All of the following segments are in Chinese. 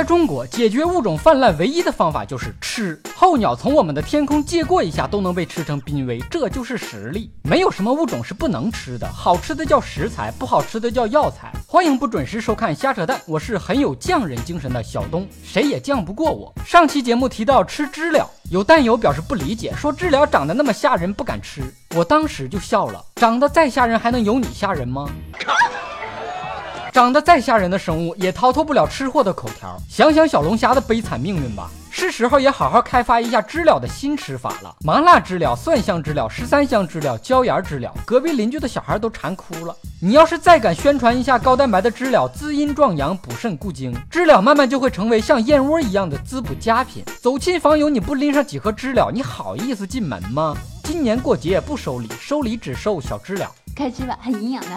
在中国，解决物种泛滥唯一的方法就是吃。候鸟从我们的天空借过一下都能被吃成濒危，这就是实力。没有什么物种是不能吃的，好吃的叫食材，不好吃的叫药材。欢迎不准时收看瞎扯淡，我是很有匠人精神的小东，谁也犟不过我。上期节目提到吃知了，有弹友表示不理解，说知了长得那么吓人，不敢吃。我当时就笑了，长得再吓人还能有你吓人吗？长得再吓人的生物也逃脱不了吃货的口条。想想小龙虾的悲惨命运吧，是时候也好好开发一下知了的新吃法了。麻辣知了、蒜香知了、十三香知了、椒盐知了，隔壁邻居的小孩都馋哭了。你要是再敢宣传一下高蛋白的知了，滋阴壮阳、补肾固精，知了慢慢就会成为像燕窝一样的滋补佳品。走亲访友你不拎上几盒知了，你好意思进门吗？今年过节不收礼，收礼只收小知了。开吃吧，很营养的。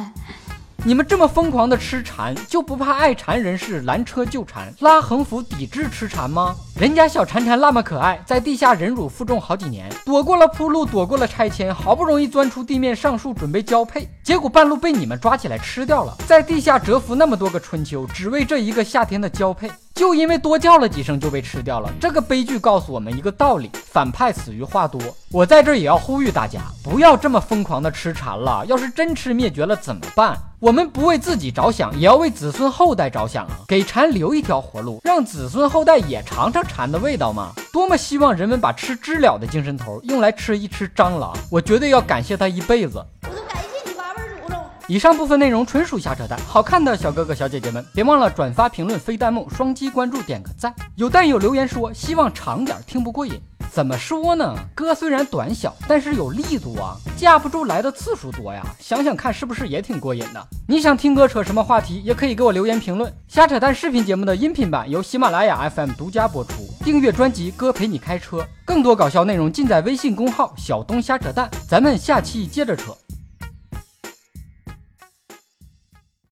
你们这么疯狂的吃蝉，就不怕爱蝉人士拦车救蝉，拉横幅抵制吃蝉吗？人家小蝉蝉那么可爱，在地下忍辱负重好几年，躲过了铺路，躲过了拆迁，好不容易钻出地面上树准备交配，结果半路被你们抓起来吃掉了，在地下蛰伏那么多个春秋，只为这一个夏天的交配，就因为多叫了几声就被吃掉了。这个悲剧告诉我们一个道理：反派死于话多。我在这也要呼吁大家，不要这么疯狂的吃蝉了，要是真吃灭绝了怎么办？我们不为自己着想，也要为子孙后代着想啊！给蝉留一条活路，让子孙后代也尝尝蝉的味道嘛！多么希望人们把吃知了的精神头用来吃一吃蟑螂，我绝对要感谢他一辈子。我都感谢你八辈祖宗。以上部分内容纯属瞎扯淡，好看的小哥哥小姐姐们别忘了转发、评论、飞弹幕、双击关注、点个赞。有弹友留言说希望长点，听不过瘾。怎么说呢？哥虽然短小，但是有力度啊，架不住来的次数多呀。想想看，是不是也挺过瘾的？你想听哥扯什么话题，也可以给我留言评论。瞎扯淡视频节目的音频版由喜马拉雅 FM 独家播出，订阅专辑《哥陪你开车》，更多搞笑内容尽在微信公号“小东瞎扯淡”。咱们下期接着扯。